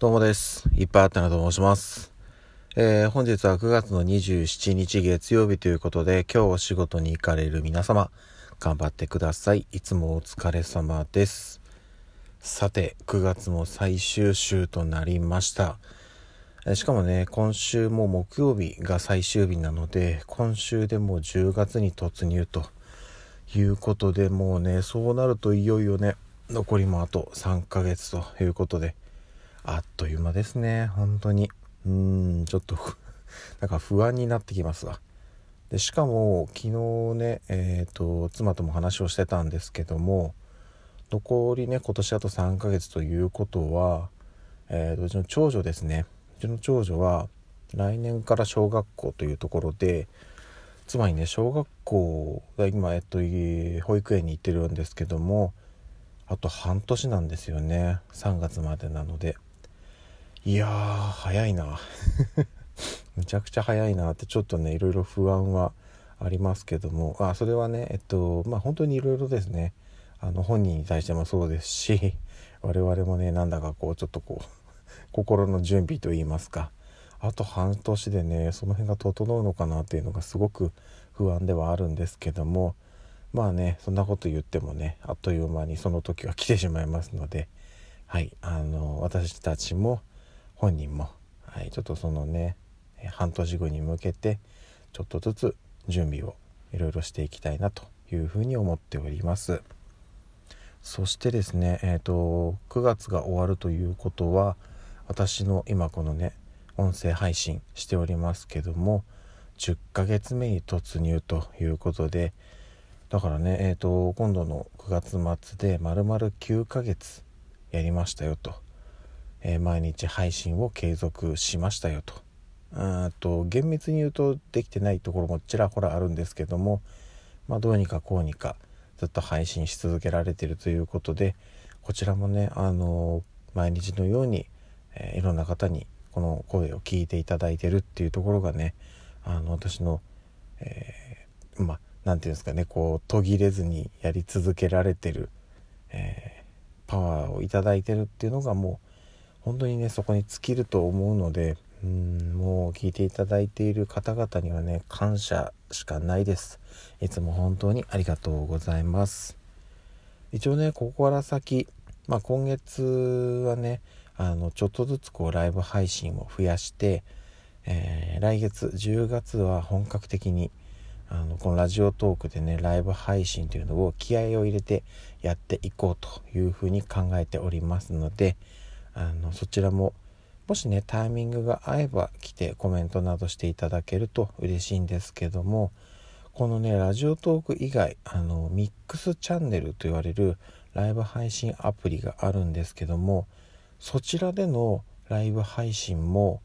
どうもです。いっぱいあったなと申します。えー本日は9月の27日月曜日ということで、今日お仕事に行かれる皆様、頑張ってください。いつもお疲れ様です。さて、9月も最終週となりました。えーしかもね、今週も木曜日が最終日なので、今週でもう10月に突入ということで、もうね、そうなるといよいよね、残りもあと3ヶ月ということで、あっという間ですね。本当に。うーんちょっと なんか不安になってきますわ。でしかも昨日ねえっ、と妻とも話をしてたんですけども残りね今年あと3ヶ月ということは、えーとうちの長女ですね。うちの長女は来年から小学校というところでつまりね小学校が今、えっと、保育園に行ってるんですけどもあと半年なんですよね。3月までなので。いやー早いな。むちゃくちゃ早いなってちょっとねいろいろ不安はありますけども。あそれはねえっとまあ本当にいろいろですね。あの本人に対してもそうですし 我々もねなんだかこうちょっとこう 心の準備といいますか。あと半年でねその辺が整うのかなっていうのがすごく不安ではあるんですけども。まあねそんなこと言ってもねあっという間にその時は来てしまいますので。はいあの私たちも本人も、はい、ちょっとそのね半年後に向けてちょっとずつ準備をいろいろしていきたいなというふうに思っております。そしてですねえっ、と9月が終わるということは私の今このね音声配信しておりますけども10ヶ月目に突入ということでだからねえっ、と今度の9月末で丸々9ヶ月やりましたよと、えー毎日配信を継続しましたよと。うーんと厳密に言うとできてないところもちらほらあるんですけどもまあどうにかこうにかずっと配信し続けられてるということでこちらもねあの毎日のように、えーいろんな方にこの声を聞いていただいてるっていうところがねあの私の、えーまあなんていうんですかねこう途切れずにやり続けられてる、えーパワーをいただいてるっていうのがもう本当にねそこに尽きると思うのでうんもう聞いていただいている方々にはね感謝しかないです。いつも本当にありがとうございます。一応ねここから先、まあ、今月はねあのちょっとずつこうライブ配信を増やして、えー来月10月は本格的にあのこのラジオトークでねライブ配信というのを気合を入れてやっていこうというふうに考えておりますのであのそちらももしねタイミングが合えば来てコメントなどしていただけると嬉しいんですけどもこのねラジオトーク以外あのミックスチャンネルと言われるライブ配信アプリがあるんですけどもそちらでのライブ配信も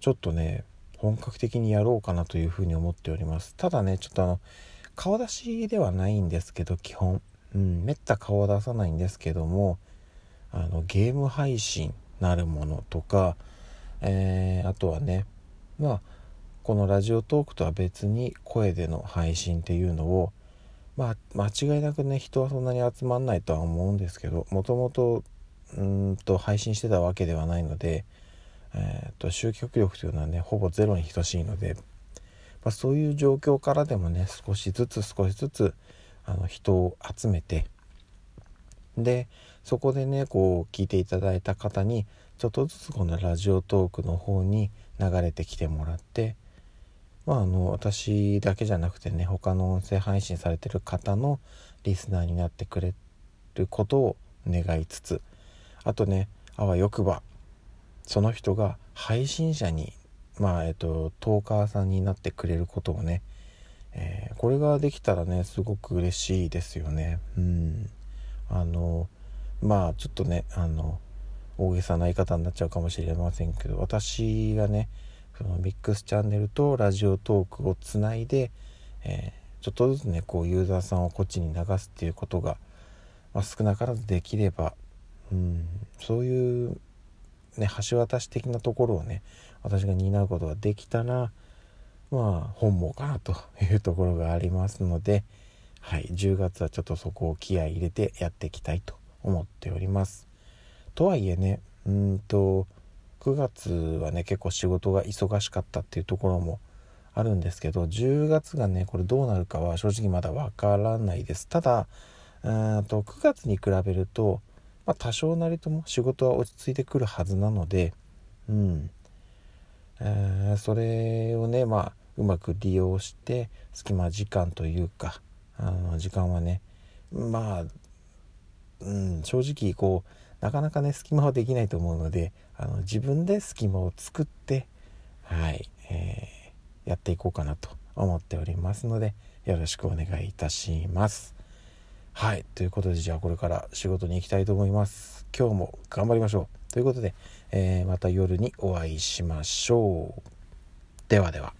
ちょっとね本格的にやろうかなというふうに思っております。ただねちょっとあの顔出しではないんですけど基本。うんめった顔は出さないんですけどもあのゲーム配信なるものとか、えーあとはねまあこのラジオトークとは別に声での配信っていうのをまあ間違いなくね人はそんなに集まんないとは思うんですけどもともとうんと配信してたわけではないので、えー、と集客力というのはねほぼゼロに等しいので、まあ、そういう状況からでもね少しずつ少しずつあの人を集めてでそこでねこう聞いていただいた方にちょっとずつこのラジオトークの方に流れてきてもらってまああの私だけじゃなくてね他の音声配信されてる方のリスナーになってくれることを願いつつあとねあわよくばその人が配信者にまあえっとトーカーさんになってくれることをね、えーこれができたらねすごく嬉しいですよね。うん。あのまあちょっとねあの大げさな言い方になっちゃうかもしれませんけど私がねそのミックスチャンネルとラジオトークをつないで、えーちょっとずつねこうユーザーさんをこっちに流すっていうことが、まあ、少なからずできれば、うん、そういう、ね、橋渡し的なところをね私が担うことができたらまあ本望かなというところがありますので、はい、10月はちょっとそこを気合い入れてやっていきたいと思っております。とはいえねうんと9月はね結構仕事が忙しかったっていうところもあるんですけど10月がねこれどうなるかは正直まだわからないですただうんと9月に比べると、まあ、多少なりとも仕事は落ち着いてくるはずなのでうんえ、それをねまあうまく利用して隙間時間というかあの時間はねまあ、うん、正直こうなかなかね隙間はできないと思うのであの自分で隙間を作ってはい、えー、やっていこうかなと思っておりますのでよろしくお願いいたします。はいということでじゃあこれから仕事に行きたいと思います。今日も頑張りましょうということで、えー、また夜にお会いしましょう。ではでは。